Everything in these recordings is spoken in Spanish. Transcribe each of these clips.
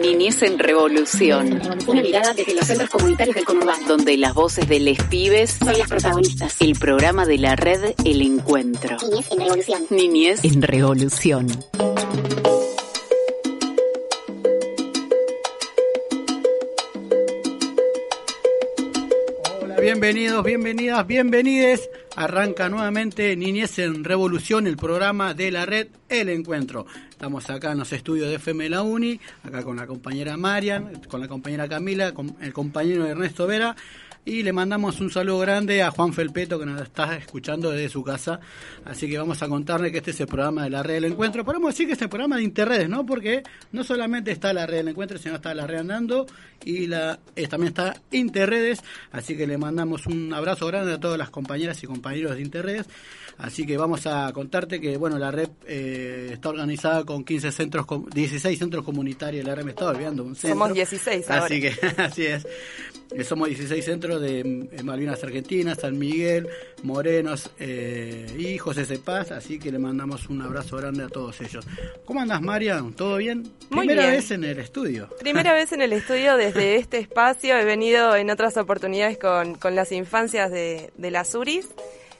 Niñez en Revolución. Una mirada desde los centros comunitarios del conurbano. Donde las voces de les pibes son las protagonistas. El programa de la red El Encuentro. Niñez en Revolución. Niñez en Revolución. Hola, bienvenidos, bienvenidas, bienvenides. Arranca nuevamente Niñez en Revolución, el programa de la red El Encuentro. Estamos acá en los estudios de FM La Uni, acá con la compañera Marian, con la compañera Camila, con el compañero Ernesto Vera y le mandamos un saludo grande a Juan Felpeto que nos está escuchando desde su casa. Así que vamos a contarle que este es el programa de la red del encuentro. Podemos decir que este es el programa de interredes, ¿no? Porque no solamente está la red del encuentro, sino está la red andando y la eh, también está Interredes. Así que le mandamos un abrazo grande a todas las compañeras y compañeros de Interredes. Así que vamos a contarte que bueno la red eh, está organizada con 15 centros, 16 centros comunitarios. La red me estaba olvidando un centro. Somos 16 ahora. Así que así es. Eh, Somos 16 centros de eh, Malvinas Argentinas, San Miguel, Morenos eh, y José Cepaz, así que le mandamos un abrazo grande a todos ellos. ¿Cómo andas, Marian? ¿Todo bien? Muy Primera bien. vez en el estudio. Primera vez en el estudio desde este espacio. He venido en otras oportunidades con, con las infancias de, de las URIs.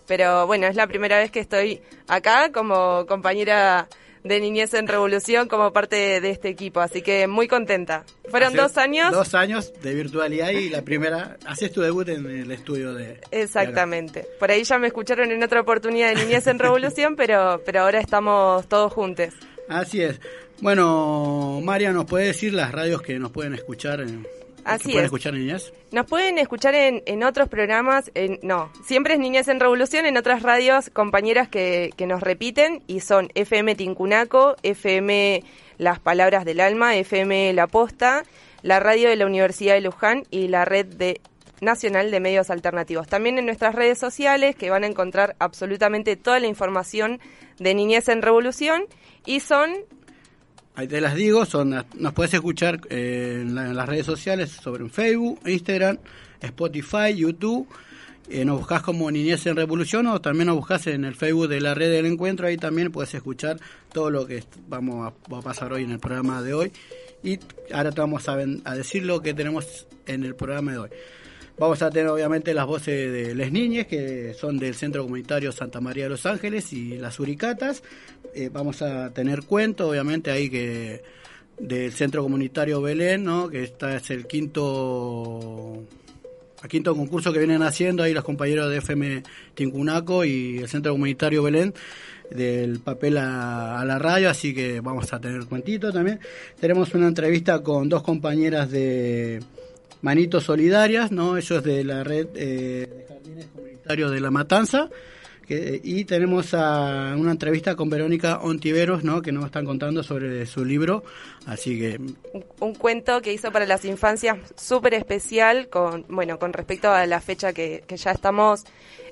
Pero bueno, es la primera vez que estoy acá como compañera de Niñez en Revolución, como parte de este equipo. Así que muy contenta. Fueron Hace dos años. Dos años de virtualidad y la primera, haces tu debut en el estudio de... Exactamente. Por ahí ya me escucharon en otra oportunidad de Niñez en Revolución, pero, pero ahora estamos todos juntos. Así es. Bueno, María, ¿nos puede decir las radios que nos pueden escuchar? En, Así pueden es. escuchar niñas? Nos pueden escuchar en, en otros programas, en- no, siempre es Niñez en Revolución, en otras radios compañeras que, que nos repiten y son FM Tincunaco, FM Las Palabras del Alma, FM La Posta, la radio de la Universidad de Luján y la red de nacional de medios alternativos. También en nuestras redes sociales que van a encontrar absolutamente toda la información de Niñez en Revolución y son Ahí te las digo, son nos puedes escuchar eh, en, la- las redes sociales, sobre Facebook, Instagram, Spotify, YouTube. Eh, nos buscas como Niñez en Revolución o también nos buscas en el Facebook de la Red del Encuentro. Ahí también puedes escuchar todo lo que vamos a, pasar hoy en el programa de hoy. Y ahora te vamos a, a decir lo que tenemos en el programa de hoy. Vamos a tener obviamente las voces de Les Niñes, que son del Centro Comunitario Santa María de los Ángeles y las Uricatas. Eh, vamos a tener cuento, obviamente, ahí que del Centro Comunitario Belén, ¿no? que esta es el quinto el quinto concurso que vienen haciendo ahí los compañeros de FM Tincunaco y el Centro Comunitario Belén del papel a, a la radio, así que vamos a tener cuentito también. Tenemos una entrevista con dos compañeras de Manitos Solidarias, ¿no? Ellos de la red eh, de jardines comunitarios de La Matanza. Que, y tenemos a una entrevista con Verónica Ontiveros, ¿no? Que nos están contando sobre su libro. Así que un, un cuento que hizo para las infancias súper especial con bueno con respecto a la fecha que, que ya estamos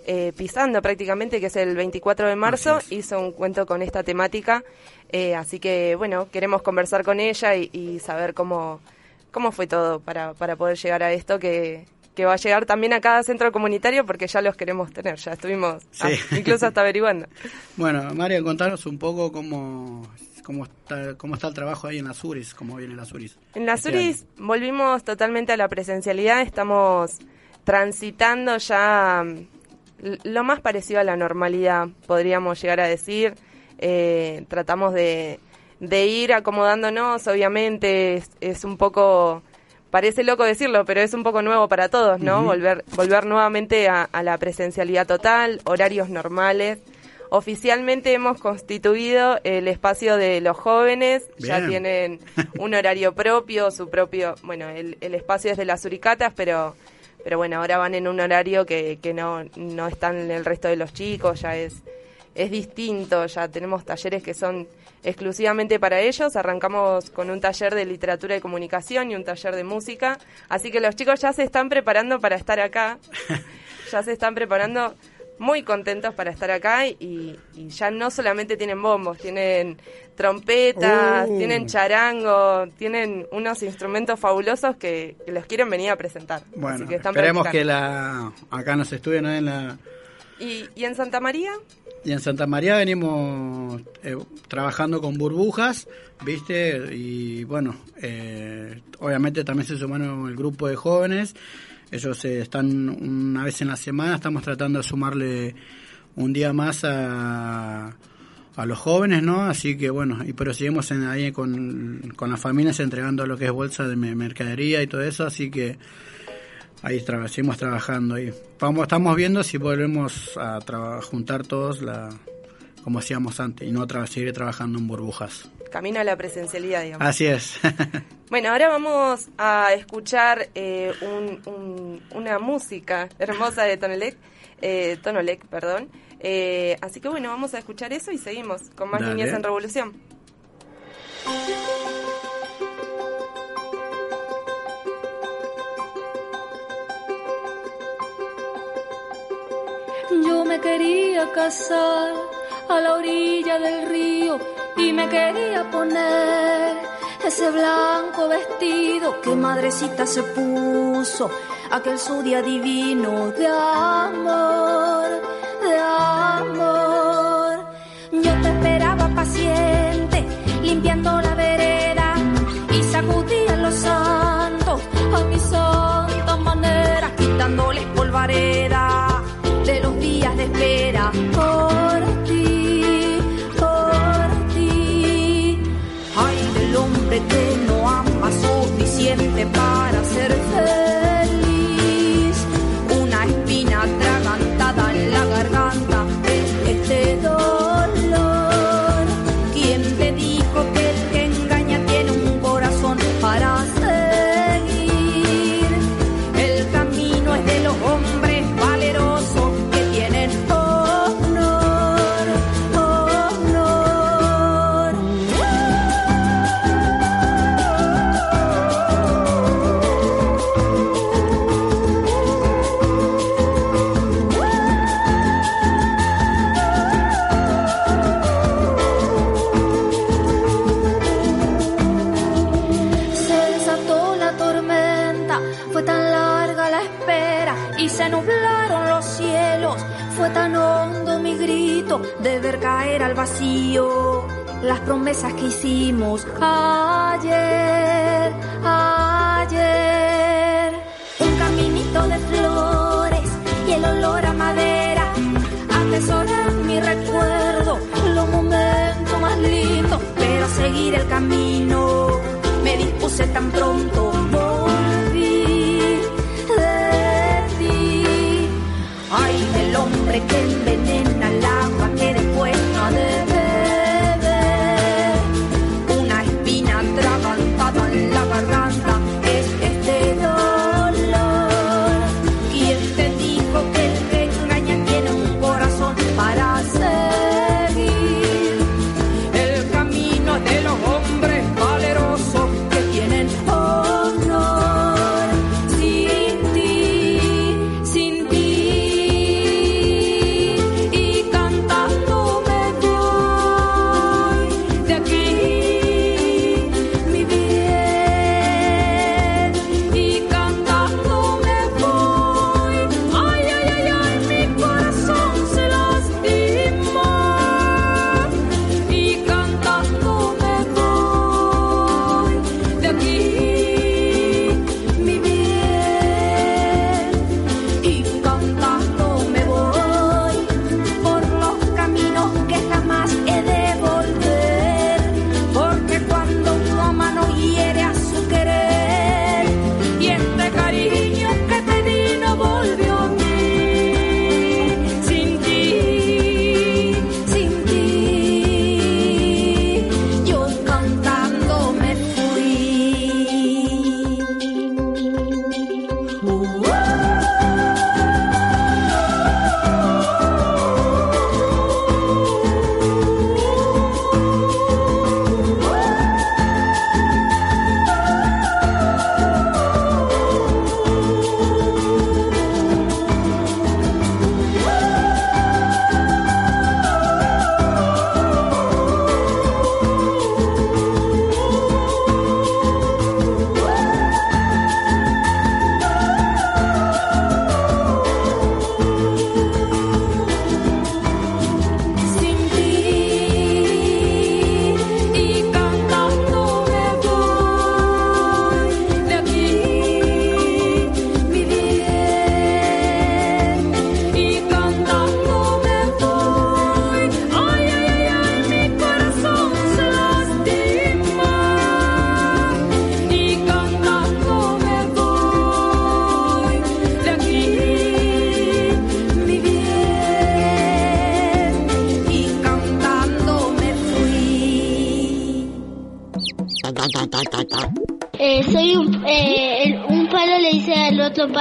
eh, pisando prácticamente que es el 24 de marzo hizo un cuento con esta temática eh, así que bueno queremos conversar con ella y, y saber cómo cómo fue todo para, para poder llegar a esto que que va a llegar también a cada centro comunitario porque ya los queremos tener, ya estuvimos Sí. ah, incluso hasta averiguando. Bueno, María, contanos un poco cómo, cómo, está, cómo está el trabajo ahí en las URIs, cómo vienen las URIs. En las este URIs volvimos totalmente a la presencialidad, estamos transitando ya mm, lo más parecido a la normalidad, podríamos llegar a decir. Eh, tratamos de, de ir acomodándonos, obviamente es, es un poco, parece loco decirlo, pero es un poco nuevo para todos, ¿no? Volver, volver nuevamente a, a la presencialidad total, horarios normales. Oficialmente hemos constituido el espacio de los jóvenes, ya tienen un horario propio, su propio, bueno, el, el espacio es de las uricatas, pero pero bueno, ahora van en un horario que, que no, no están el resto de los chicos, ya es, es distinto, ya tenemos talleres que son exclusivamente para ellos, arrancamos con un taller de literatura y comunicación y un taller de música, así que los chicos ya se están preparando para estar acá, ya se están preparando muy contentos para estar acá y, y ya no solamente tienen bombos, tienen trompetas, Uh. tienen charango, tienen unos instrumentos fabulosos que, que los quieren venir a presentar. Bueno, Así que están esperemos que la acá nos estudien en la ¿Y, y en Santa María? Y en Santa María venimos eh, trabajando con burbujas, ¿viste? Y bueno, eh, obviamente también se sumaron el grupo de jóvenes. Ellos eh, están una vez en la semana, estamos tratando de sumarle un día más a, a los jóvenes, ¿no? Así que bueno, y pero seguimos en, ahí con, con las familias entregando lo que es bolsa de mercadería y todo eso, así que ahí seguimos trabajando y vamos estamos viendo si volvemos a juntar todos la como hacíamos antes y no seguir trabajando en burbujas. Camino a la presencialidad digamos. Así es. Bueno ahora vamos a escuchar eh, una música hermosa de Tonolec eh, Tonolec perdón. Eh, así que bueno vamos a escuchar eso y seguimos con más niñas en revolución Yo me quería casar a la orilla del río y me quería poner ese blanco vestido que madrecita se puso aquel su día divino de amor, de amor. Yo te esperaba paciente, limpiando la vereda y sacudía los santos a mi santa manera, quitándoles polvareda espera. Por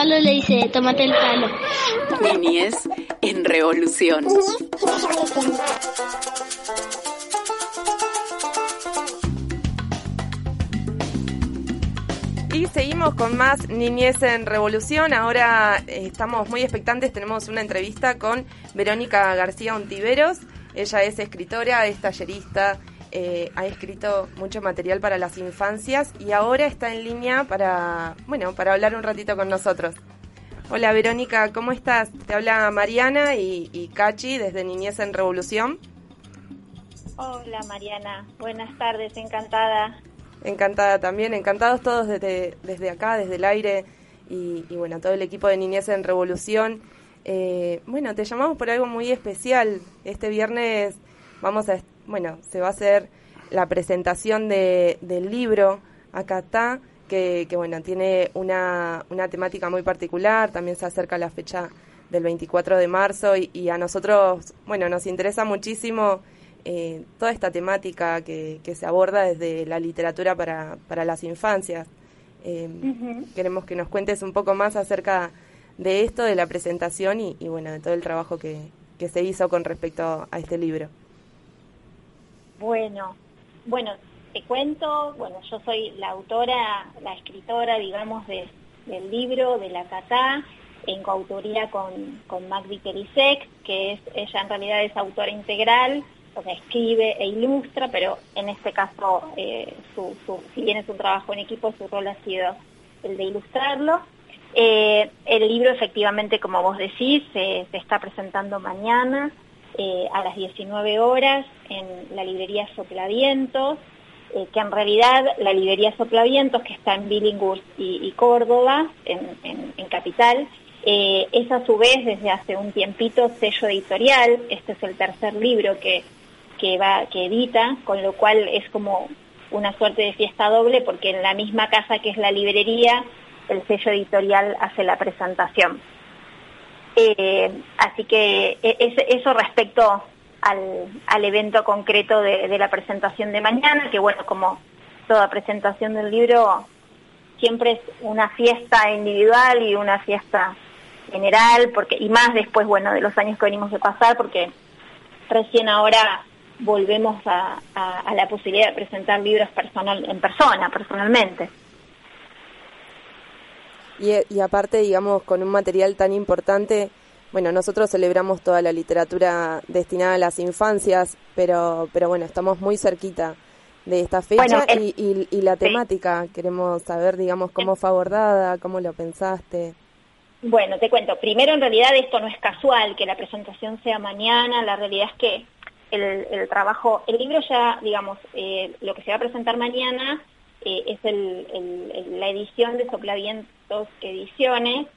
palo le dice tómate el palo. Niñez en revolución. Y seguimos con más Niñez en Revolución. Ahora eh, estamos muy expectantes. Tenemos una entrevista con Verónica García Ontiveros. Ella es escritora, es tallerista, eh, ha escrito mucho material para las infancias y ahora está en línea para, bueno, para hablar un ratito con nosotros. Hola Verónica, ¿cómo estás? Te habla Mariana y, y Cachi desde Niñez en Revolución. Hola Mariana, buenas tardes, encantada. Encantada también, encantados todos desde, desde acá, desde el aire y, y bueno, todo el equipo de Niñez en Revolución. Eh, bueno, te llamamos por algo muy especial. Este viernes vamos a, bueno, se va a hacer la presentación de, del libro Acá está, que, que bueno, tiene una, una temática muy particular, también se acerca la fecha del 24 de marzo y, y a nosotros, bueno, nos interesa muchísimo eh, toda esta temática que, que se aborda desde la literatura para, para las infancias. Eh, Queremos que nos cuentes un poco más acerca de esto, de la presentación y, y, bueno, de todo el trabajo que, que se hizo con respecto a este libro. Bueno, bueno, te cuento, bueno, yo soy la autora, la escritora, digamos, de- del libro, de la Catá, en coautoría con, con Magdi Kerisek, que es, ella en realidad es autora integral, o sea, escribe e ilustra, pero en este caso, eh, si bien es un trabajo en equipo, su rol ha sido el de ilustrarlo. Eh, el libro efectivamente, como vos decís, se, se está presentando mañana eh, a las 19 horas en la librería Soplavientos, eh, que en realidad la librería Soplavientos, que está en Billinghurst y, Córdoba, en, en- en Capital, eh, es a su vez desde hace un tiempito sello editorial, este es el tercer libro que, que, va, que edita, con lo cual es como una suerte de fiesta doble porque en la misma casa que es la librería, el sello editorial hace la presentación. Eh, así que e- es- eso respecto al, al evento concreto de, la presentación de mañana, que bueno, como toda presentación del libro, siempre es una fiesta individual y una fiesta general, porque y más después, bueno, de los años que venimos de pasar, porque recién ahora volvemos a, a- a la posibilidad de presentar libros personal en persona, personalmente. Y, y aparte, digamos, con un material tan importante, bueno, nosotros celebramos toda la literatura destinada a las infancias, pero, pero bueno, estamos muy cerquita de esta fecha Bueno, el- y, y- y la sí. temática. Queremos saber, digamos, cómo fue abordada, cómo lo pensaste. Bueno, te cuento. Primero, en realidad esto no es casual, que la presentación sea mañana. La realidad es que el, el trabajo, el libro ya, digamos, eh, lo que se va a presentar mañana eh, es la edición de Soplavientos Ediciones,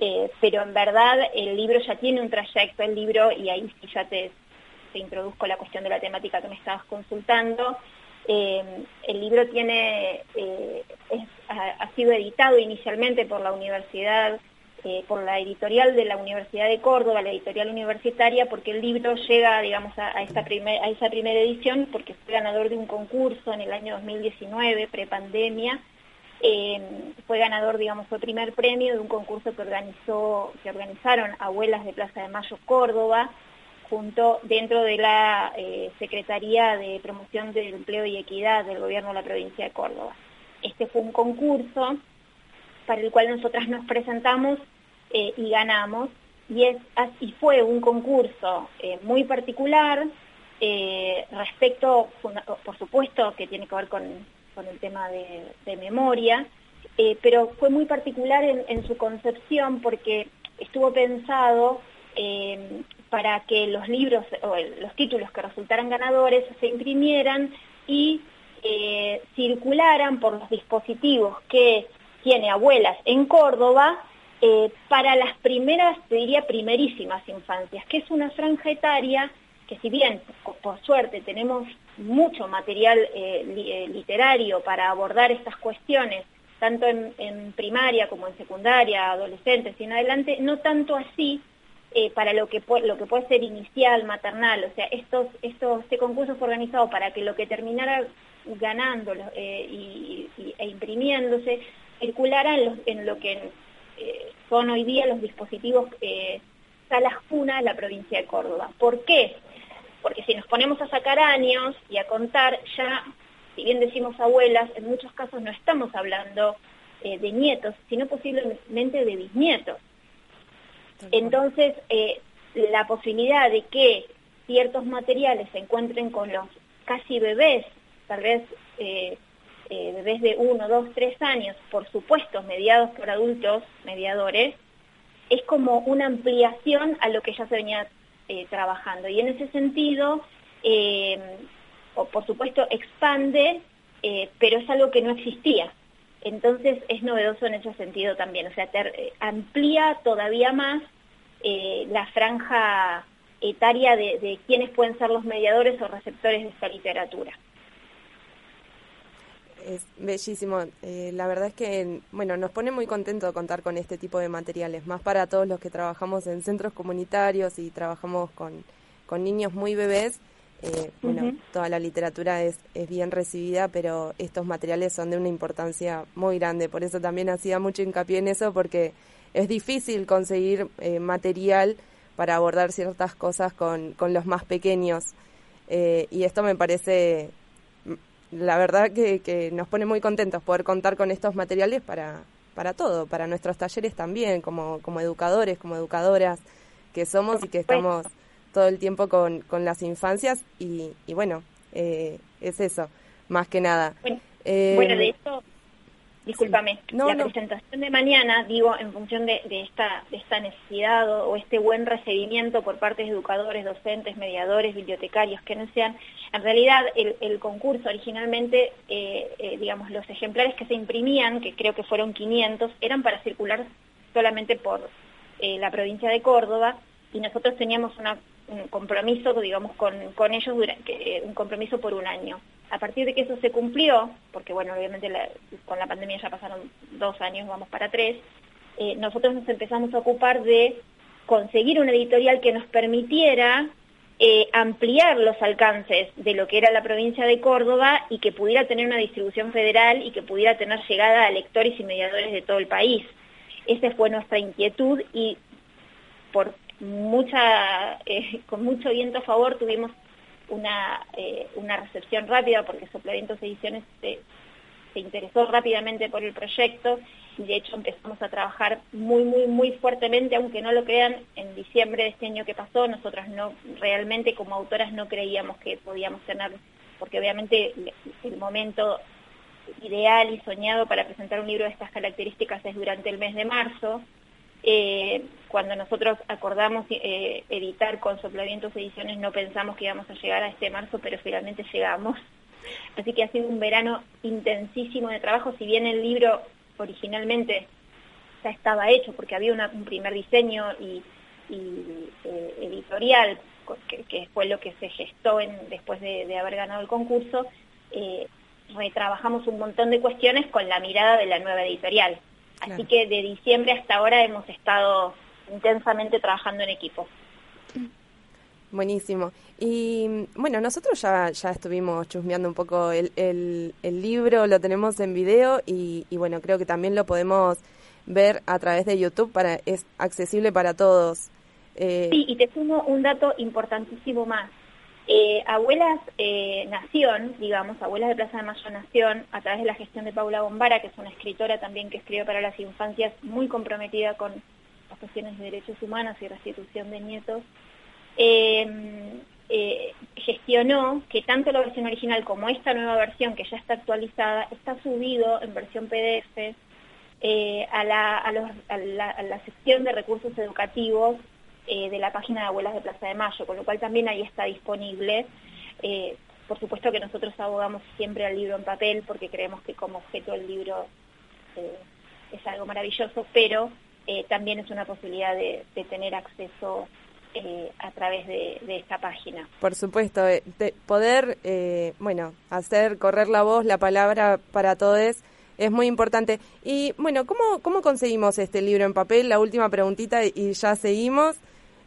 eh, pero en verdad el libro ya tiene un trayecto, el libro, y ahí sí ya te, te introduzco la cuestión de la temática que me estabas consultando. Eh, el libro tiene, ha sido editado inicialmente por la Universidad, eh, por la editorial de la Universidad de Córdoba, la editorial universitaria, porque el libro llega, digamos, a, esta esa primera edición, porque fue ganador de un concurso en el año 2019, prepandemia, eh, fue ganador, digamos, fue primer premio de un concurso que organizó, que organizaron Abuelas de Plaza de Mayo Córdoba, junto dentro de la eh, Secretaría de Promoción del Empleo y Equidad del Gobierno de la Provincia de Córdoba. Este fue un concurso para el cual nosotras nos presentamos eh, y ganamos, y, es, y fue un concurso eh, muy particular eh, respecto, por supuesto, que tiene que ver con, con el tema de, memoria, pero fue muy particular en, su concepción porque estuvo pensado para que los libros o los títulos que resultaran ganadores se imprimieran y circularan por los dispositivos que tiene abuelas en Córdoba eh, para las primeras, te diría primerísimas infancias, que es una franja etaria que si bien por, suerte tenemos mucho material eh, eh, literario para abordar estas cuestiones, tanto en, primaria como en secundaria, adolescentes y en adelante, no tanto así para lo que, lo que puede ser inicial, maternal, o sea, estos, estos, este concurso fue organizado para que lo que terminara ganando e imprimiéndose, circularan en, lo que eh, son hoy día los dispositivos eh, salas cuna de la provincia de Córdoba. ¿Por qué? Porque si nos ponemos a sacar años y a contar, ya, si bien decimos abuelas, en muchos casos no estamos hablando eh, de nietos, sino posiblemente de bisnietos. Entonces, la posibilidad de que ciertos materiales se encuentren con los casi bebés, tal vez eh, bebés de uno, dos, tres años, por supuesto, mediados por adultos, mediadores, es como una ampliación a lo que ya se venía trabajando. Y en ese sentido, o por supuesto, expande, pero es algo que no existía. Entonces es novedoso en ese sentido también, o sea, eh, amplía todavía más eh, la franja etaria de, de quiénes pueden ser los mediadores o receptores de esta literatura. Es bellísimo. Eh, la verdad es que, bueno, nos pone muy contento contar con este tipo de materiales, más para todos los que trabajamos en centros comunitarios y trabajamos con, con niños muy bebés. Eh, bueno, toda la literatura es, es bien recibida, pero estos materiales son de una importancia muy grande. Por eso también hacía mucho hincapié en eso, porque es difícil conseguir eh, material para abordar ciertas cosas con, con los más pequeños. Eh, y esto me parece, la verdad que, que nos pone muy contentos poder contar con estos materiales para, para todo, para nuestros talleres también, como, como educadores, como educadoras que somos y que estamos todo el tiempo con, con las infancias y, y bueno, eh, es eso, más que nada. Bueno, eh, de hecho, discúlpame, la presentación de mañana, digo, en función de, de, esta, de esta necesidad o, este buen recibimiento por parte de educadores, docentes, mediadores, bibliotecarios, que no sean, en realidad el, el concurso originalmente, eh, digamos, los ejemplares que se imprimían, que creo que fueron 500, eran para circular solamente por la provincia de Córdoba, y nosotros teníamos un compromiso, digamos, con, con ellos, durante, un compromiso por un año. A partir de que eso se cumplió, porque bueno, obviamente con la pandemia ya pasaron dos años, vamos para tres, eh, nosotros nos empezamos a ocupar de conseguir una editorial que nos permitiera eh, ampliar los alcances de lo que era la provincia de Córdoba y que pudiera tener una distribución federal y que pudiera tener llegada a lectores y mediadores de todo el país. Esa fue nuestra inquietud y por eh, con mucho viento a favor tuvimos una, eh, una recepción rápida porque Soplavientos Ediciones se, interesó rápidamente por el proyecto. Y de hecho empezamos a trabajar muy, muy, muy fuertemente, aunque no lo crean, en diciembre de este año que pasó, nosotras no, realmente como autoras no creíamos que podíamos tener, porque obviamente el momento ideal y soñado para presentar un libro de estas características es durante el mes de marzo, eh, cuando nosotros acordamos eh, editar con Soplavientos Ediciones no pensamos que íbamos a llegar a este marzo, pero finalmente llegamos. Así que ha sido un verano intensísimo de trabajo, si bien el libro originalmente ya estaba hecho porque había un primer diseño y, eh, editorial, que, fue lo que se gestó en, después de, haber ganado el concurso, eh, retrabajamos un montón de cuestiones con la mirada de la nueva editorial. Así que de diciembre hasta ahora hemos estado intensamente trabajando en equipo. Buenísimo. Y bueno, nosotros ya, ya estuvimos chusmeando un poco el, el, libro, lo tenemos en video y, bueno, creo que también lo podemos ver a través de YouTube, para es accesible para todos. Eh, sí, y te sumo un dato importantísimo más. Eh, Abuelas eh, Nación, digamos, Abuelas de Plaza de Mayo Nación, a través de la gestión de Paula Bombara, que es una escritora también que escribe para las infancias, muy comprometida con las cuestiones de derechos humanos y restitución de nietos, eh, gestionó que tanto la versión original como esta nueva versión, que ya está actualizada, está subido en versión PDF a, la, a la sección de recursos educativos eh, de la página de Abuelas de Plaza de Mayo, con lo cual también ahí está disponible. Eh, por supuesto que nosotros abogamos siempre al libro en papel porque creemos que como objeto el libro eh, es algo maravilloso, pero también es una posibilidad de, tener acceso a través de, esta página. Por supuesto, de poder, bueno, hacer correr la voz, la palabra para todos es muy importante. Y bueno, ¿cómo, ¿cómo conseguimos este libro en papel? La última preguntita y ya seguimos.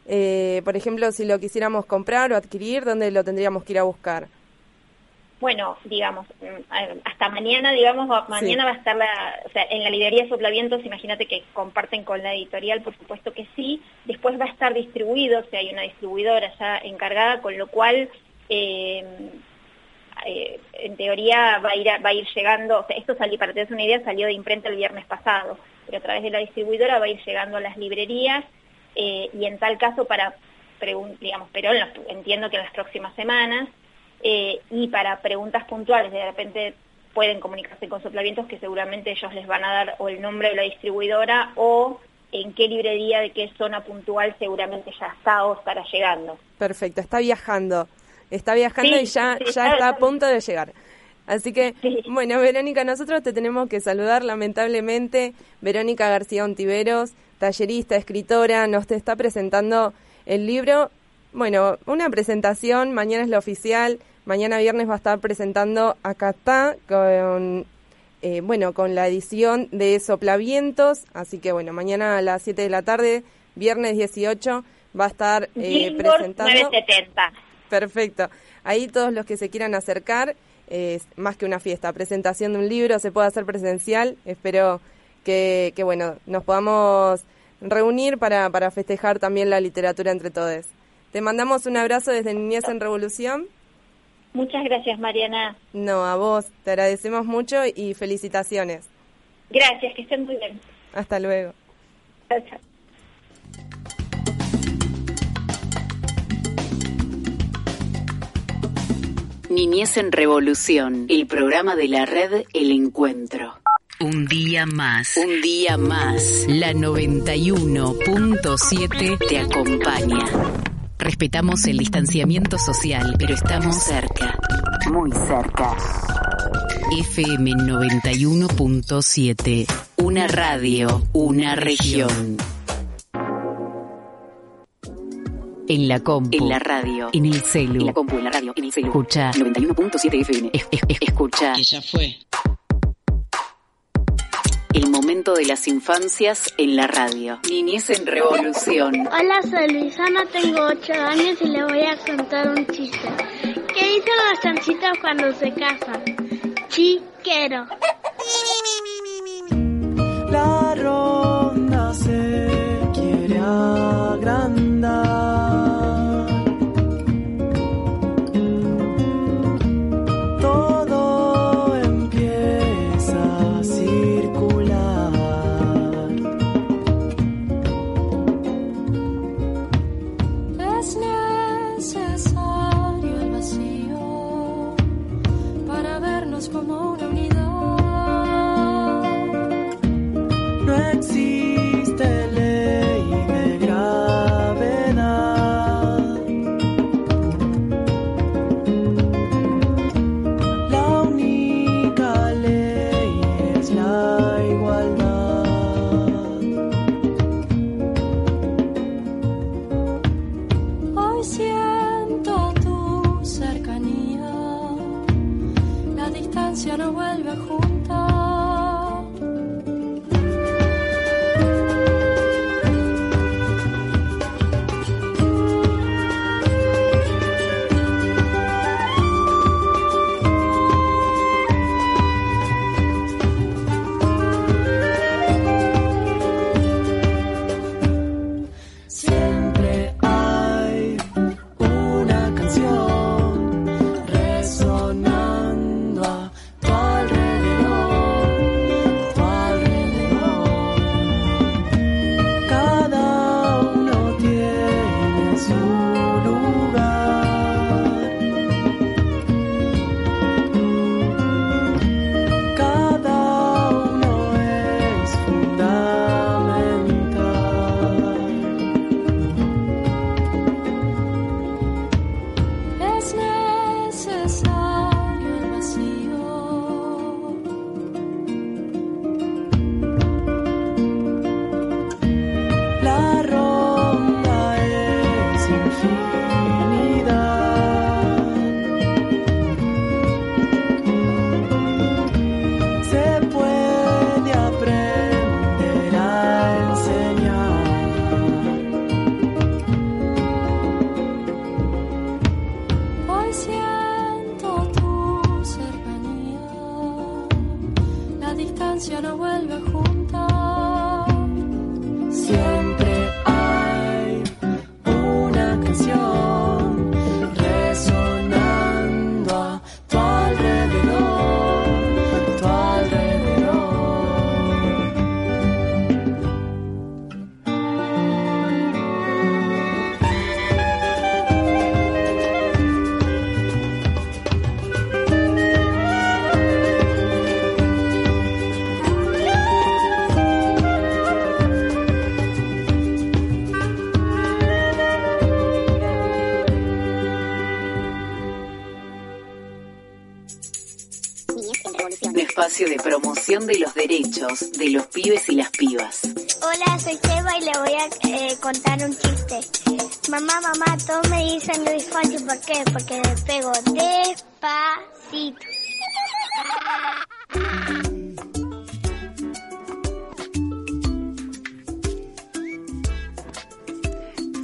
Eh, por ejemplo, si lo quisiéramos comprar o adquirir, ¿dónde lo tendríamos que ir a buscar? bueno, digamos, mm, hasta mañana, digamos, mañana va a estar la, o sea, en la librería Soplavientos, imagínate que comparten con la editorial, por supuesto que sí, después va a estar distribuido, o sea, hay una distribuidora ya encargada, con lo cual, eh, eh, en teoría va a ir a- va a ir llegando, o sea, esto salió, para que te des una idea, salió de imprenta el viernes pasado, pero a través de la distribuidora va a ir llegando a las librerías eh, y en tal caso para, digamos, pero en los- entiendo que en las próximas semanas, eh, y para preguntas puntuales, de repente pueden comunicarse con Soplavientos que seguramente ellos les van a dar o el nombre de la distribuidora o en qué librería de qué zona puntual seguramente ya está o estará llegando. Perfecto, está viajando. Está viajando Sí, y ya, sí, ya está- está a punto de llegar. Así que, Sí. bueno, Verónica, nosotros te tenemos que saludar, lamentablemente. Verónica García Ontiveros, tallerista, escritora, nos te está presentando el libro. Bueno, una presentación, mañana es la oficial, mañana viernes va a estar presentando Acá está con, eh, bueno, con la edición de Soplavientos. Así que, bueno, mañana a las 7 de la tarde, viernes 18, va a estar eh, presentando. 970. Perfecto. Ahí todos los que se quieran acercar, es más que una fiesta, presentación de un libro, se puede hacer presencial. Espero que, que bueno, nos podamos reunir para, para festejar también la literatura entre todos. Te mandamos un abrazo desde Niñez en Revolución. Muchas gracias, Mariana. No, a vos, te agradecemos mucho y felicitaciones. Gracias, que estén muy bien. Hasta luego. Chao, chao. Niñez en Revolución, el programa de la red El Encuentro. Un día más. Un día más. La 91.7 Te acompaña, Respetamos el distanciamiento social, pero estamos cerca, muy cerca. FM 91.7. Una radio, una región. En la compu. En la radio. En el celu. En la compu, en la radio, en el celu. Escucha. 91.7 FM. Es- es- es- Escucha. ya fue. El momento de las infancias en la radio. Niñez en Revolución. Hola, soy Luisana, tengo 8 años y le voy a contar un chiste. ¿Qué dicen los chanchitos cuando se casan? Chiquero. La ronda se quiere agrandar. No espacio de promoción de los derechos de los pibes y las pibas. Hola, soy Seba y le voy a eh, contar un chiste. Mamá, mamá, todos me dicen Luis Fonsi, ¿por qué? Porque le pego despacito.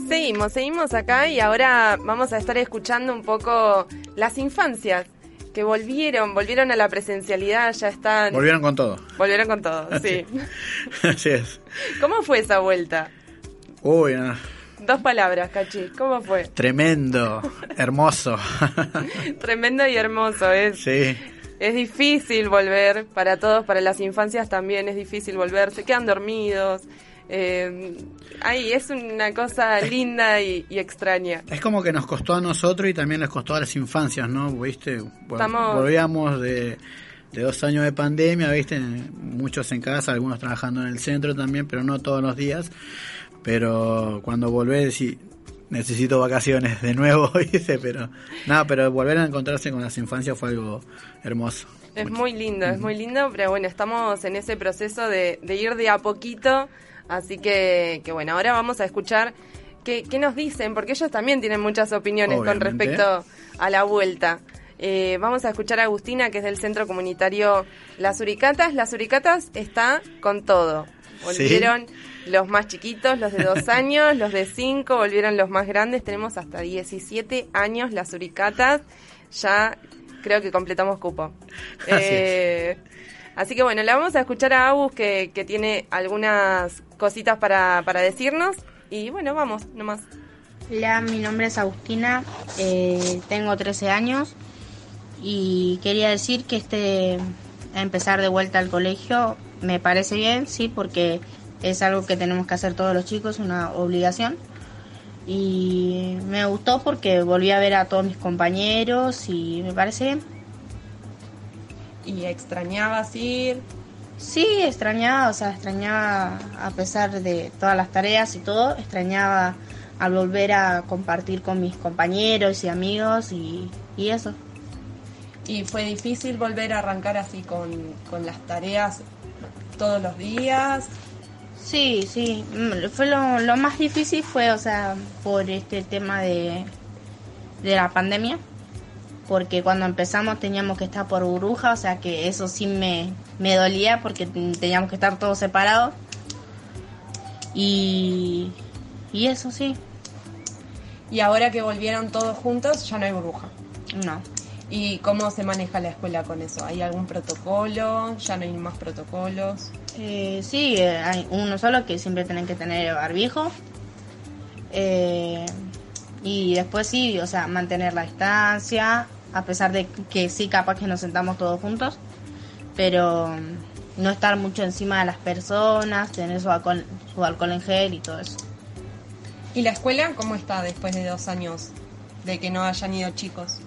Seguimos, seguimos acá y ahora vamos a estar escuchando un poco las infancias que volvieron, volvieron a la presencialidad, ya están... Volvieron con todo. Volvieron con todo, sí. Así es. ¿Cómo fue esa vuelta? Uy, ah, Dos palabras, Cachi, ¿cómo fue? tremendo, hermoso. Tremendo y hermoso, es, sí. es difícil volver, para todos, para las infancias también es difícil volver, se quedan dormidos. Eh, ay, es una cosa linda y, y extraña. Es como que nos costó a nosotros y también les costó a las infancias, ¿no? ¿Viste? Estamos- Volvíamos de, de dos años de pandemia, ¿viste? Muchos en casa, algunos trabajando en el centro también, pero no todos los días. Pero cuando volvés sí, necesito vacaciones de nuevo, ¿viste? Pero nada, pero volver a encontrarse con las infancias fue algo hermoso. Es muy lindo, es muy lindo, pero bueno, estamos en ese proceso de, de ir de a poquito, así que, que bueno, ahora vamos a escuchar qué, qué nos dicen, porque ellos también tienen muchas opiniones con respecto a la vuelta. Eh, vamos a escuchar a Agustina, que es del Centro Comunitario Las Uricatas. Las Uricatas está con todo. Volvieron los más chiquitos, los de dos años, los de cinco, volvieron los más grandes. Tenemos hasta 17 años las Uricatas. Ya creo que completamos cupo. Así es. Así que bueno, la vamos a escuchar a Agus que, que tiene algunas cositas para, para decirnos. Y bueno, vamos, nomás. Hola, mi nombre es Agustina, eh, tengo 13 años y quería decir que este empezar de vuelta al colegio me parece bien, sí, porque es algo que tenemos que hacer todos los chicos, una obligación. Y me gustó porque volví a ver a todos mis compañeros y me parece bien. ¿Y extrañabas ir? Sí, extrañaba, o sea, extrañaba a pesar de todas las tareas y todo, extrañaba al volver a compartir con mis compañeros y amigos y, y eso. ¿Y fue difícil volver a arrancar así con, con las tareas todos los días? Sí, sí, mm, fue lo, lo más difícil fue, o sea, por este tema de, de la pandemia, porque cuando empezamos teníamos que estar por burbuja, o sea que eso sí me, me dolía porque teníamos que estar todos separados. Y, y eso sí, Y ahora que volvieron todos juntos, ya no hay burbuja. no. ¿Y cómo se maneja la escuela con eso? ¿Hay algún protocolo? ¿Ya no hay más protocolos? Eh, sí, eh, hay uno solo que siempre tienen que tener el barbijo. Eh, y después sí, o sea, mantener la distancia, a pesar de que sí, capaz que nos sentamos todos juntos, pero mm, no estar mucho encima de las personas, tener su alcohol, su alcohol en gel y todo eso. ¿Y la escuela cómo está después de dos años de que no hayan ido chicos?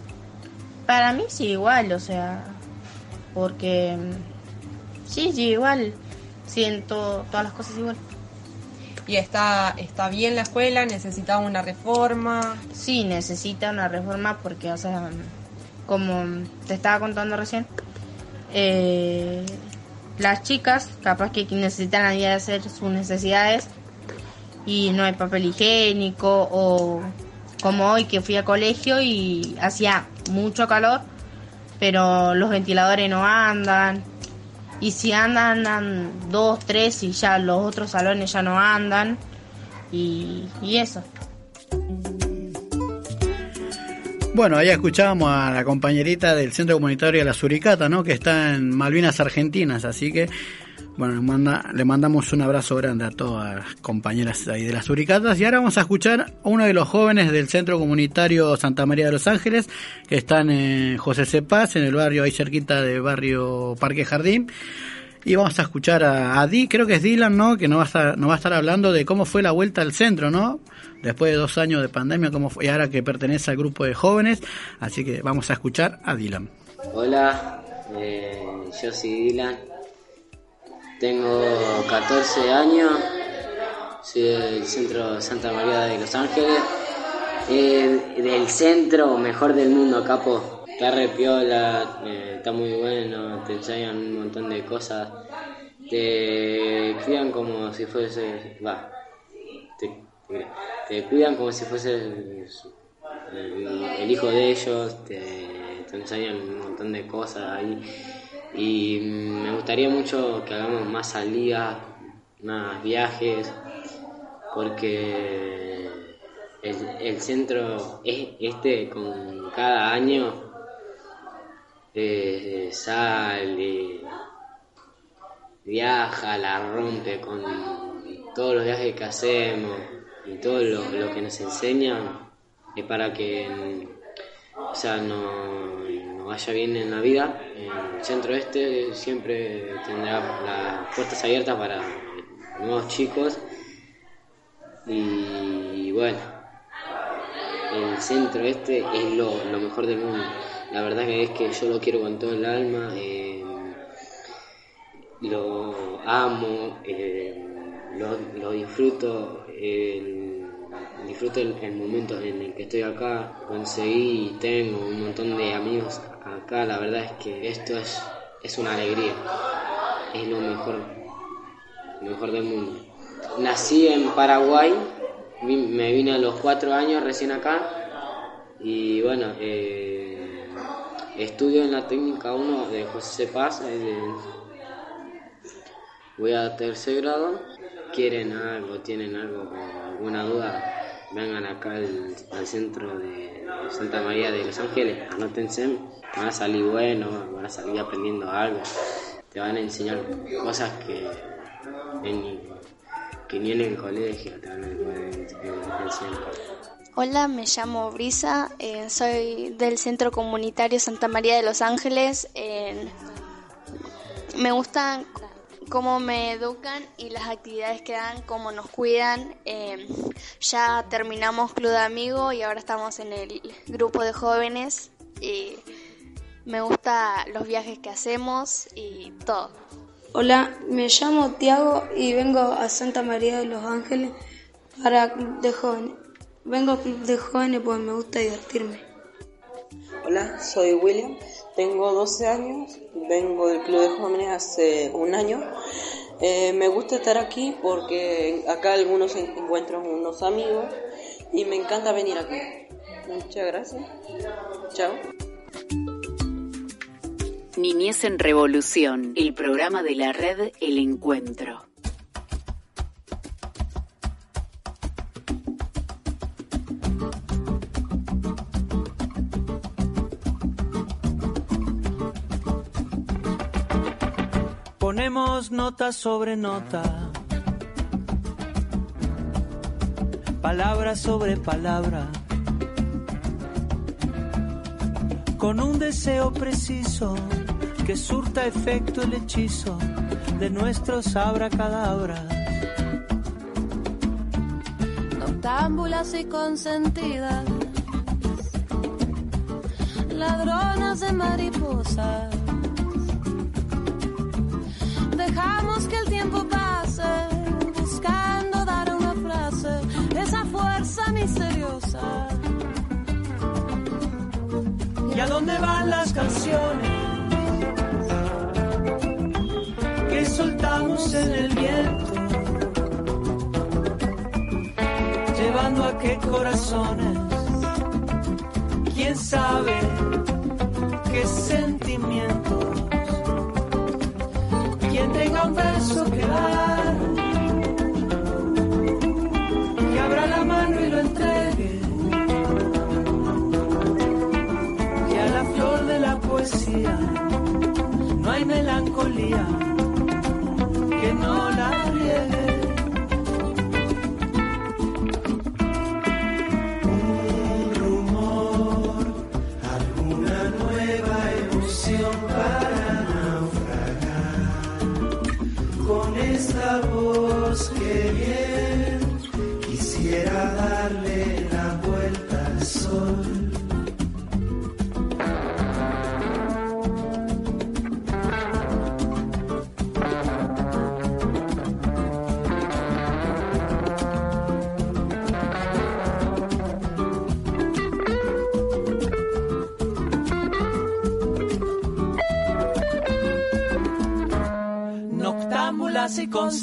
Para mí sí, igual, o sea, porque mm, sí, sí, igual, siento todas las cosas igual. ¿Y está, está bien la escuela? ¿Necesitaba una reforma? Sí, necesita una reforma porque, o sea, como te estaba contando recién, eh, las chicas capaz que necesitan de hacer sus necesidades y no hay papel higiénico o como hoy que fui a colegio y hacía mucho calor, pero los ventiladores no andan y si andan, andan dos, tres y ya los otros salones ya no andan y, y eso. Bueno, ahí escuchábamos a la compañerita del Centro Comunitario de la Suricata, ¿no? Que está en Malvinas Argentinas, así que, bueno, le mandamos un abrazo grande a todas las compañeras ahí de las Suricatas. Y ahora vamos a escuchar a uno de los jóvenes del Centro Comunitario Santa María de los Ángeles, que están en José Cepaz, en el barrio ahí cerquita de barrio Parque Jardín. Y vamos a escuchar a, a Di, creo que es Dylan, ¿no? Que nos va, a estar, nos va a estar hablando de cómo fue la vuelta al centro, ¿no? Después de dos años de pandemia, cómo fue, y ahora que pertenece al grupo de jóvenes. Así que vamos a escuchar a Dylan. Hola, eh, yo soy Dylan, tengo 14 años, soy del centro Santa María de Los Ángeles, del centro mejor del mundo, capo. Está re eh, está muy bueno, te enseñan un montón de cosas, te cuidan como si fuese, va, te, cuidan como si fuese el, hijo de ellos, te, enseñan un montón de cosas ahí. Y me gustaría mucho que hagamos más salidas, más viajes, porque el, el centro es este con cada año eh, sale, viaja, la rompe con todos los viajes que hacemos y todo lo, lo que nos enseñan es para que mm, o sea, no, no vaya bien en la vida. El centro este siempre tendrá las puertas abiertas para nuevos chicos y bueno, el centro este es lo, lo mejor del mundo. La verdad que es que yo lo quiero con todo el alma, eh, lo amo, eh, lo, lo disfruto, el- disfruto el, momento en el que estoy acá, conseguí y tengo un montón de amigos acá, la verdad es que esto es, es una alegría, es lo mejor, lo mejor del mundo. Nací en Paraguay, me vine a los cuatro años recién acá y bueno, eh, estudio en la técnica 1 de José Paz, eh, voy a tercer grado, quieren algo, tienen algo, alguna duda, vengan acá al, centro de Santa María de Los Ángeles, anótense, van a salir buenos, van a salir aprendiendo algo, te van a enseñar cosas que, en- que ni en el colegio te van a enseñar. Hola, me llamo Brisa, eh, soy del Centro Comunitario Santa María de Los Ángeles. eh, me gustan cómo me educan y las actividades que dan, cómo nos cuidan. eh, ya terminamos Club de Amigos y ahora estamos en el grupo de jóvenes. Y me gusta los viajes que hacemos y todo. Hola, me llamo Tiago y vengo a Santa María de los Ángeles para Club de Jóvenes. Vengo a Club de Jóvenes porque me gusta divertirme. Hola, soy William, tengo 12 años, vengo del Club de Jóvenes hace un año. Eh, me gusta estar aquí porque acá algunos encuentran unos amigos y me encanta venir aquí. Muchas gracias. Chao. Niñez en Revolución, el programa de la red El Encuentro. Ponemos nota sobre nota, palabra sobre palabra, con un deseo preciso que surta efecto el hechizo de nuestros abracadabras. Noctámbulas y consentidas, ladronas de mariposas. Tiempo pase, buscando dar una frase, esa fuerza misteriosa. ¿Y a dónde van las canciones que soltamos en el viento? Llevando a qué corazones, quién sabe qué sentimientos. Quien tenga un verso que dar,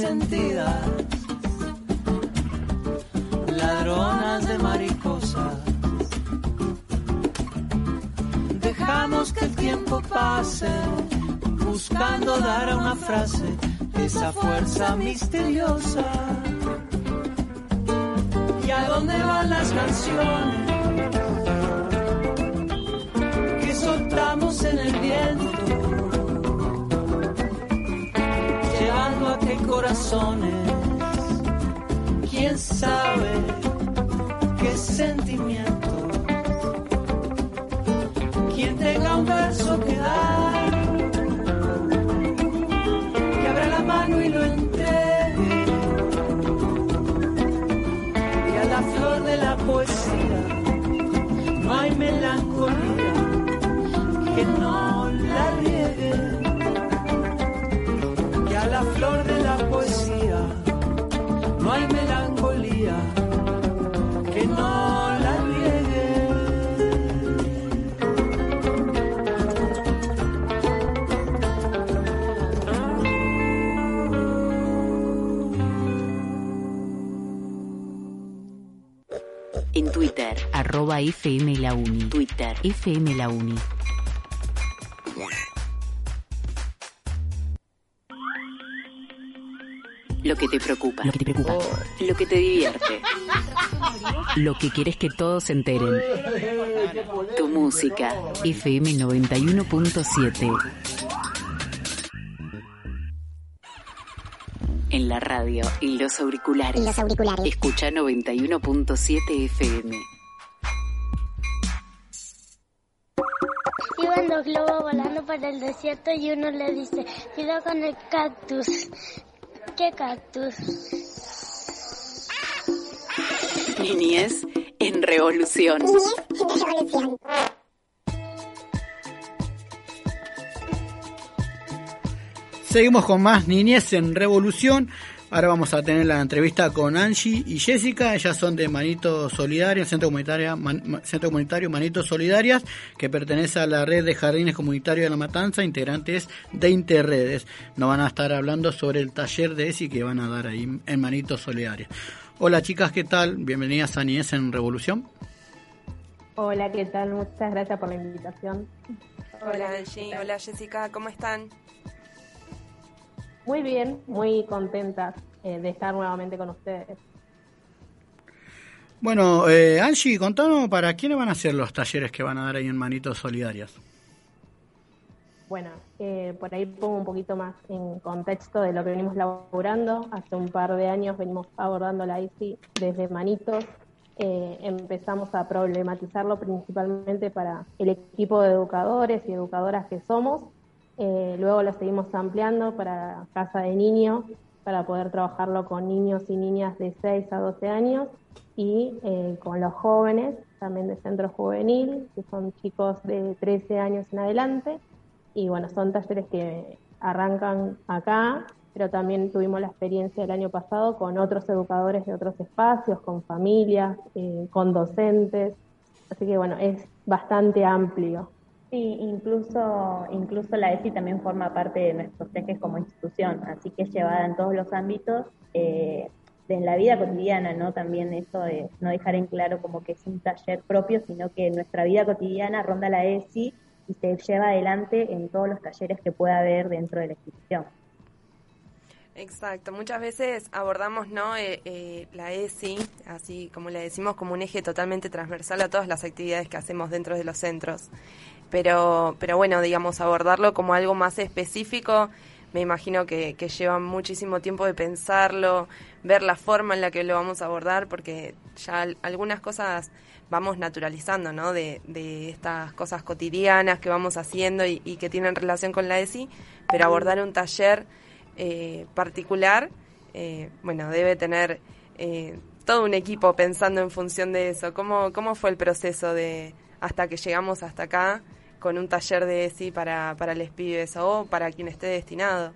consentidas, ladronas de mariposas. Dejamos que el tiempo pase, buscando dar a una frase esa fuerza misteriosa. ¿Y a dónde van las canciones qué arroba FM La Uni. Twitter, FM La Uni. Lo que te preocupa. Lo que te preocupa. Lo que te divierte. Lo que quieres que todos se enteren. Tu música. FM 91.7. En la radio, en los auriculares. En los auriculares. Escucha 91.7 FM. Iban dos globos volando por el desierto y uno le dice, cuidado con el cactus. ¿Qué cactus? Niñez en revolución. Revolución. Seguimos con más Niñez en Revolución. Ahora vamos a tener la entrevista con Angie y Jessica. Ellas son de Manitos Solidarias, Centro Comunitario, Man- Ma- Centro Comunitario Manitos Solidarias, que pertenece a la red de jardines comunitarios de La Matanza, integrantes de Interredes. Nos van a estar hablando sobre el taller de ESI que van a dar ahí en Manitos Solidarias. Hola chicas, ¿qué tal? Bienvenidas a Niñez en Revolución. Hola, ¿qué tal? Muchas gracias por la invitación. Hola Angie, hola Jessica, ¿cómo están? Muy bien, muy contenta eh, de estar nuevamente con ustedes. Bueno, eh, Angie, contanos para quiénes van a ser los talleres que van a dar ahí en Manitos Solidarias. Bueno, eh, por ahí pongo un poquito más en contexto de lo que venimos laburando. Hace un par de años venimos abordando la ICI desde Manitos. Eh, empezamos a problematizarlo principalmente para el equipo de educadores y educadoras que somos. Eh, luego lo seguimos ampliando para Casa de Niños, para poder trabajarlo con niños y niñas de 6 a 12 años y eh, con los jóvenes, también de centro juvenil, que son chicos de 13 años en adelante. Y bueno, son talleres que arrancan acá, pero también tuvimos la experiencia el año pasado con otros educadores de otros espacios, con familias, eh, con docentes. Así que bueno, es bastante amplio. Sí, incluso, incluso la ESI también forma parte de nuestros ejes como institución, así que es llevada en todos los ámbitos, eh, la vida cotidiana, ¿no? También eso de no dejar en claro como que es un taller propio, sino que nuestra vida cotidiana ronda la ESI y se lleva adelante en todos los talleres que pueda haber dentro de la institución. Exacto, muchas veces abordamos no Eh, eh, la ESI, así como le decimos, como un eje totalmente transversal a todas las actividades que hacemos dentro de los centros. Pero, pero bueno, digamos, abordarlo como algo más específico, me imagino que, que lleva muchísimo tiempo de pensarlo, ver la forma en la que lo vamos a abordar, porque ya al- algunas cosas vamos naturalizando, ¿no? De, de estas cosas cotidianas que vamos haciendo y, y que tienen relación con la ESI, pero abordar un taller eh, particular, eh, bueno, debe tener eh, todo un equipo pensando en función de eso. ¿Cómo, ¿Cómo fue el proceso de hasta que llegamos hasta acá con un taller de ESI para, para pibes o para quien esté destinado?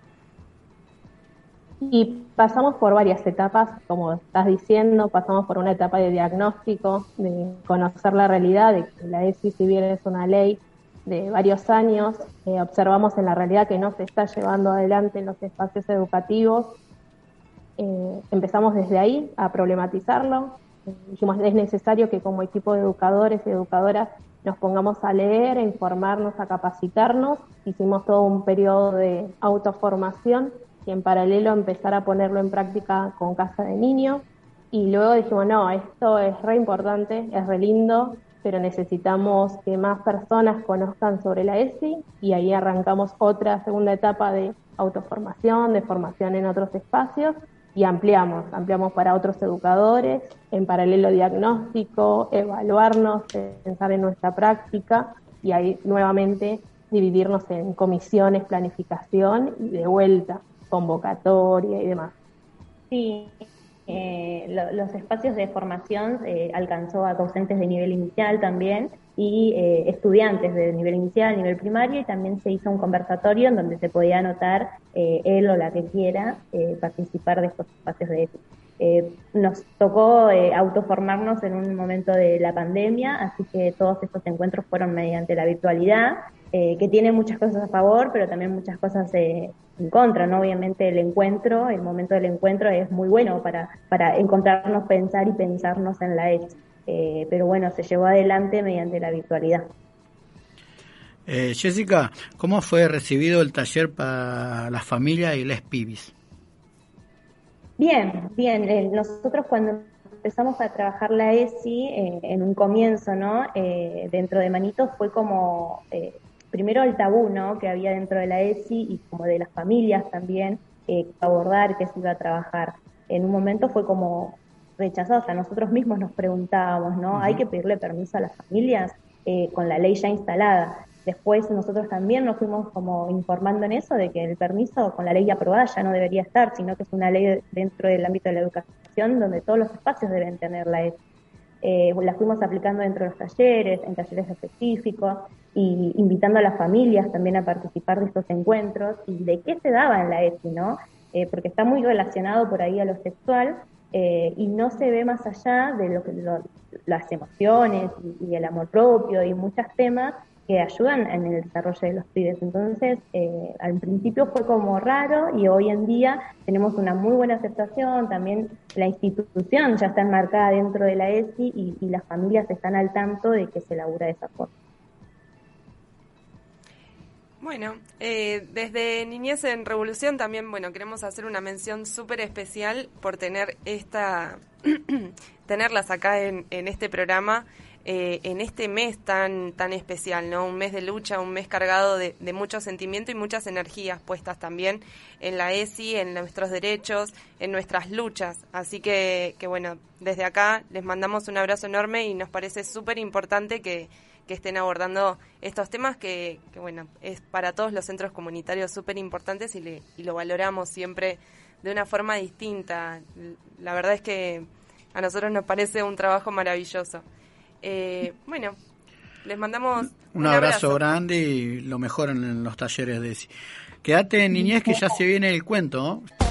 Y pasamos por varias etapas, como estás diciendo, pasamos por una etapa de diagnóstico, de conocer la realidad, de que la ESI, si bien es una ley de varios años, eh, observamos en la realidad que no se está llevando adelante en los espacios educativos. Eh, empezamos desde ahí a problematizarlo. Eh, dijimos, es necesario que como equipo de educadores y educadoras nos pongamos a leer, a informarnos, a capacitarnos. Hicimos todo un periodo de autoformación y en paralelo empezar a ponerlo en práctica con Casa de Niño. Y luego dijimos, no, esto es re importante, es re lindo, pero necesitamos que más personas conozcan sobre la ESI y ahí arrancamos otra segunda etapa de autoformación, de formación en otros espacios y ampliamos, ampliamos para otros educadores, en paralelo diagnóstico, evaluarnos, pensar en nuestra práctica y ahí nuevamente dividirnos en comisiones, planificación y de vuelta, convocatoria y demás. Sí, eh, lo- los espacios de formación eh, alcanzó a docentes de nivel inicial también y eh, estudiantes de nivel inicial, nivel primario y también se hizo un conversatorio en donde se podía anotar eh, él o la que quiera eh, participar de estos espacios de ética. Eh, nos tocó eh, autoformarnos en un momento de la pandemia, así que todos estos encuentros fueron mediante la virtualidad, que tiene muchas cosas a favor, pero también muchas cosas en contra, ¿no? Obviamente el encuentro, el momento del encuentro es muy bueno para, para encontrarnos, pensar y pensarnos en la ESI. Eh, pero bueno, se llevó adelante mediante la virtualidad. Eh, Jessica, ¿cómo fue recibido el taller para las familias y les pibis? Bien, bien. Eh, nosotros cuando empezamos a trabajar la ESI eh, en un comienzo, ¿no? Eh, dentro de Manitos fue como, eh, primero el tabú, ¿no? Que había dentro de la ESI y como de las familias también, eh, abordar que se iba a trabajar. En un momento fue como rechazado, o sea, nosotros mismos nos preguntábamos, ¿no? Hay que pedirle permiso a las familias eh, con la ley ya instalada. Después nosotros también nos fuimos como informando en eso, de que el permiso con la ley aprobada ya no debería estar, sino que es una ley dentro del ámbito de la educación donde todos los espacios deben tener la ESI. Eh, la fuimos aplicando dentro de los talleres, en talleres específicos, y invitando a las familias también a participar de estos encuentros y de qué se daba en la ESI, ¿no? Eh, porque está muy relacionado por ahí a lo sexual eh, y no se ve más allá de lo que las emociones y el amor propio y muchos temas que ayudan en el desarrollo de los pibes. Entonces, eh, al principio fue como raro y hoy en día tenemos una muy buena aceptación, también la institución ya está enmarcada dentro de la ESI y, las familias están al tanto de que se labura de esa forma. Bueno, eh, desde Niñez en Revolución también, bueno, queremos hacer una mención súper especial por tener esta, tenerlas acá en, en este programa, eh, en este mes tan, tan especial, ¿no? Un mes de lucha, un mes cargado de, de mucho sentimiento y muchas energías puestas también en la ESI, en nuestros derechos, en nuestras luchas. Así que, que bueno, desde acá les mandamos un abrazo enorme y nos parece súper importante que, que estén abordando estos temas que, bueno, es para todos los centros comunitarios súper importantes y, y lo valoramos siempre de una forma distinta. La verdad es que a nosotros nos parece un trabajo maravilloso. Eh, bueno, les mandamos Un abrazo grande y lo mejor en, en los talleres de ESI. Quédate niñez que ya se viene el cuento. ¿no?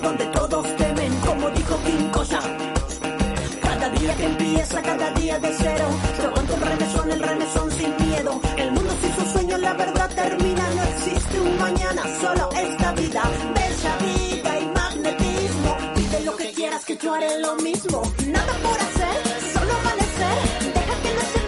Donde todos te ven, como dijo King Cosa. Cada día que empieza, cada día de cero. Yo canto el remesón, el remesón sin miedo. El mundo sin sus sueños, la verdad termina. No existe un mañana, solo esta vida. Bella vida y magnetismo. Pide lo que quieras que yo haré lo mismo. Nada por hacer, solo amanecer. Deja que nos lleve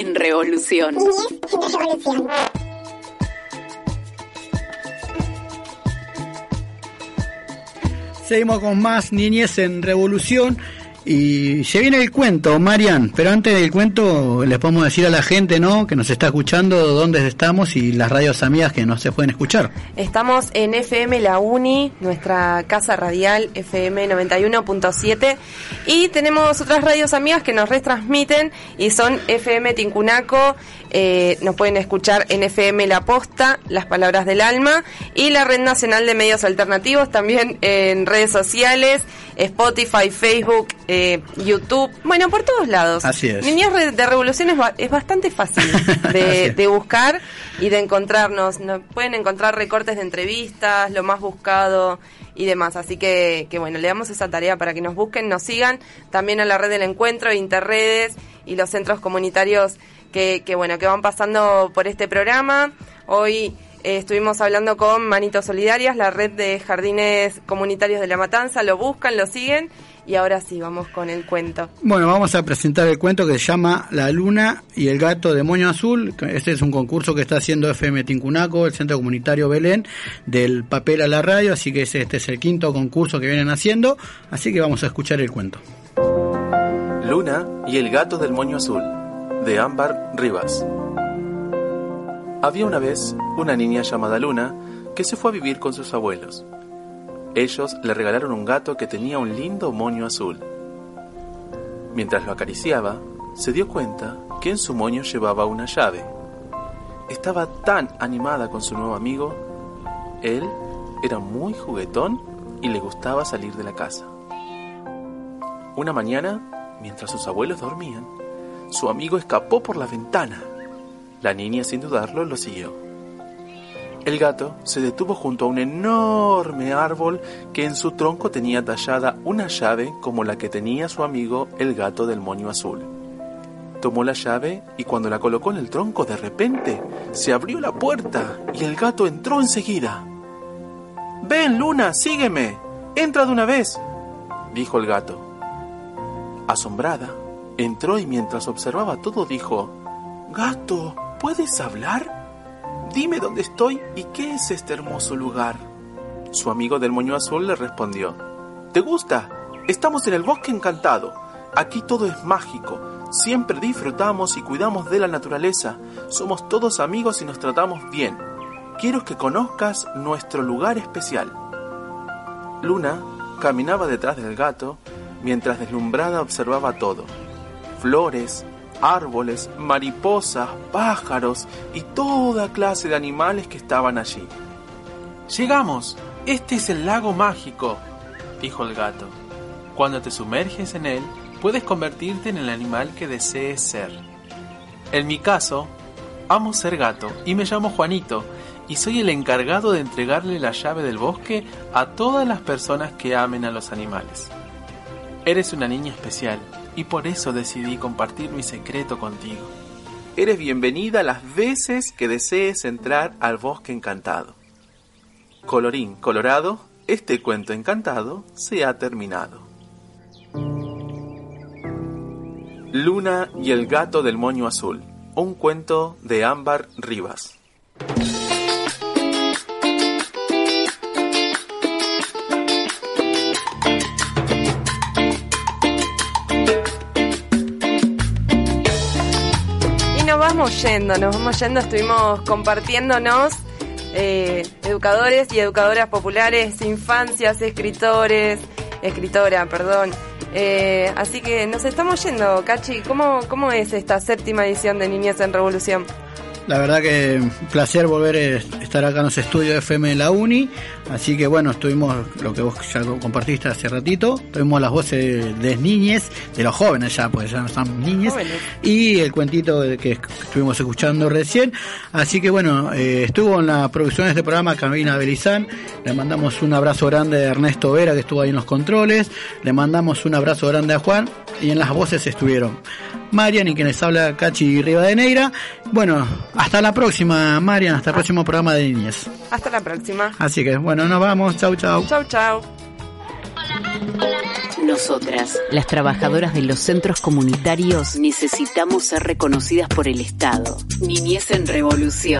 Niñez en revolución. Seguimos con más Niñez en Revolución. Y se viene el cuento, Marian, pero antes del cuento les podemos decir a la gente, ¿no? Que nos está escuchando dónde estamos y las radios amigas que no se pueden escuchar. Estamos en FM La Uni, nuestra casa radial FM 91.7 y tenemos otras radios amigas que nos retransmiten y son FM Tincunaco, eh, nos pueden escuchar en FM La Posta, Las Palabras del Alma y la Red Nacional de Medios Alternativos, también en redes sociales, Spotify, Facebook, eh, YouTube, bueno, por todos lados. Así es. Re- de Revolución es, es bastante fácil de, de buscar y de encontrarnos. No- pueden encontrar recortes de entrevistas, lo más buscado y demás. Así que, que bueno, le damos esa tarea para que nos busquen, nos sigan. También a la red del encuentro, Interredes y los centros comunitarios que, que bueno, que van pasando por este programa. Hoy eh, estuvimos hablando con Manitos Solidarias, la red de jardines comunitarios de La Matanza. Lo buscan, lo siguen. Y ahora sí, vamos con el cuento. Bueno, vamos a presentar el cuento que se llama La Luna y el Gato de Moño Azul. Este es un concurso que está haciendo FM Tincunaco, el Centro Comunitario Belén, del papel a la radio, así que este es el quinto concurso que vienen haciendo, así que vamos a escuchar el cuento. Luna y el gato del moño azul, de Ámbar Rivas. Había una vez una niña llamada Luna que se fue a vivir con sus abuelos. Ellos le regalaron un gato que tenía un lindo moño azul. Mientras lo acariciaba, se dio cuenta que en su moño llevaba una llave. Estaba tan animada con su nuevo amigo. Él era muy juguetón y le gustaba salir de la casa. Una mañana, mientras sus abuelos dormían, su amigo escapó por la ventana. La niña, sin dudarlo, lo siguió. El gato se detuvo junto a un enorme árbol que en su tronco tenía tallada una llave como la que tenía su amigo el gato del moño azul. Tomó la llave y cuando la colocó en el tronco de repente se abrió la puerta y el gato entró enseguida. Ven, Luna, sígueme. Entra de una vez, dijo el gato. Asombrada, entró y mientras observaba todo dijo, Gato, ¿puedes hablar? Dime dónde estoy y qué es este hermoso lugar. Su amigo del moño azul le respondió, ¿Te gusta? Estamos en el bosque encantado. Aquí todo es mágico. Siempre disfrutamos y cuidamos de la naturaleza. Somos todos amigos y nos tratamos bien. Quiero que conozcas nuestro lugar especial. Luna caminaba detrás del gato mientras deslumbrada observaba todo. Flores, árboles, mariposas, pájaros y toda clase de animales que estaban allí. Llegamos. Este es el lago mágico, dijo el gato. Cuando te sumerges en él, puedes convertirte en el animal que desees ser. En mi caso, amo ser gato y me llamo Juanito y soy el encargado de entregarle la llave del bosque a todas las personas que amen a los animales. Eres una niña especial y por eso decidí compartir mi secreto contigo. Eres bienvenida las veces que desees entrar al bosque encantado. Colorín colorado, este cuento encantado se ha terminado. Luna y el gato del moño azul, un cuento de Ámbar Rivas. Vamos yendo, nos vamos yendo, estuvimos compartiéndonos eh, educadores y educadoras populares, infancias, escritores, escritora, perdón. Eh, así que nos estamos yendo, Cachi. ¿Cómo, ¿Cómo es esta séptima edición de Niñez en Revolución? La verdad que un placer volver a estar acá en los estudios de FM de la Uni. Así que bueno, estuvimos, lo que vos ya compartiste hace ratito, tuvimos las voces de niñes, de los jóvenes ya, pues ya no están niñes, y el cuentito que estuvimos escuchando recién. Así que bueno, eh, estuvo en la producción de este programa Camina Belizán. Le mandamos un abrazo grande a Ernesto Vera, que estuvo ahí en los controles. Le mandamos un abrazo grande a Juan, y en las voces estuvieron Marian y quienes habla Cachi Rivadeneira. Bueno, hasta la próxima, Marian, hasta el próximo programa de niñez. Hasta la próxima. Así que bueno, nos vamos, chau chau. Chau chau. Nosotras, las trabajadoras de los centros comunitarios, necesitamos ser reconocidas por el Estado. Niñez en Revolución.